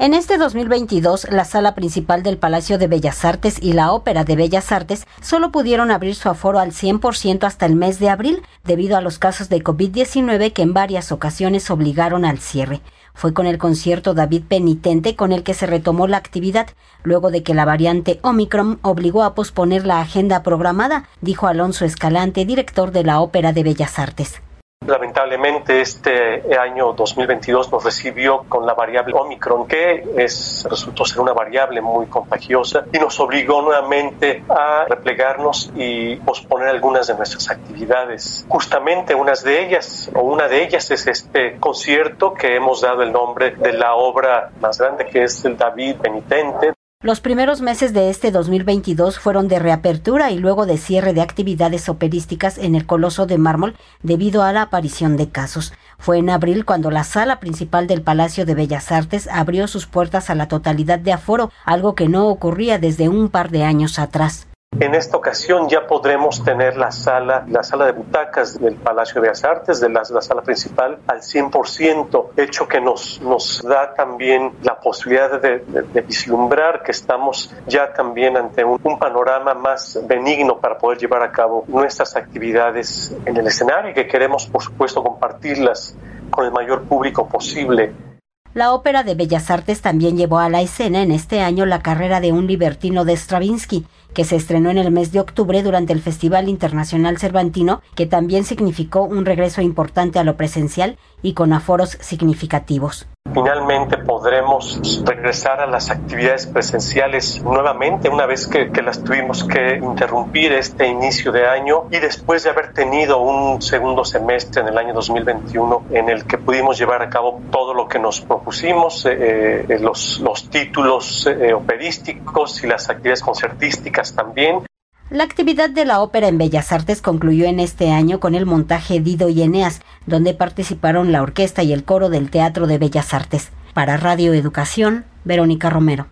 En este 2022, la sala principal del Palacio de Bellas Artes y la Ópera de Bellas Artes solo pudieron abrir su aforo al 100% hasta el mes de abril, debido a los casos de COVID-19 que en varias ocasiones obligaron al cierre. Fue con el concierto David Penitente con el que se retomó la actividad, luego de que la variante Omicron obligó a posponer la agenda programada, dijo Alonso Escalante, director de la Ópera de Bellas Artes. Lamentablemente este año 2022 nos recibió con la variable Omicron, que es, resultó ser una variable muy contagiosa y nos obligó nuevamente a replegarnos y posponer algunas de nuestras actividades. Justamente unas de ellas, o una de ellas es este concierto que hemos dado el nombre de la obra más grande que es el David Penitente, los primeros meses de este 2022 fueron de reapertura y luego de cierre de actividades operísticas en el Coloso de Mármol debido a la aparición de casos. Fue en abril cuando la sala principal del Palacio de Bellas Artes abrió sus puertas a la totalidad de aforo, algo que no ocurría desde un par de años atrás. En esta ocasión ya podremos tener la sala, la sala de butacas del Palacio de Bellas Artes, de la, sala principal, al 100%, hecho que nos, nos da también la posibilidad de, vislumbrar que estamos ya también ante un, un, panorama más benigno para poder llevar a cabo nuestras actividades en el escenario y que queremos, por supuesto, compartirlas con el mayor público posible. La Ópera de Bellas Artes también llevó a la escena en este año la carrera de un libertino de Stravinsky, que se estrenó en el mes de octubre durante el Festival Internacional Cervantino, que también significó un regreso importante a lo presencial y con aforos significativos. Finalmente podremos regresar a las actividades presenciales nuevamente una vez que, las tuvimos que interrumpir este inicio de año y después de haber tenido un segundo semestre en el año 2021 en el que pudimos llevar a cabo todo lo que nos propusimos, eh, eh, los, los títulos eh, operísticos y las actividades concertísticas también. La actividad de la ópera en Bellas Artes concluyó en este año con el montaje Dido y Eneas, donde participaron la orquesta y el coro del Teatro de Bellas Artes. Para Radio Educación, Verónica Romero.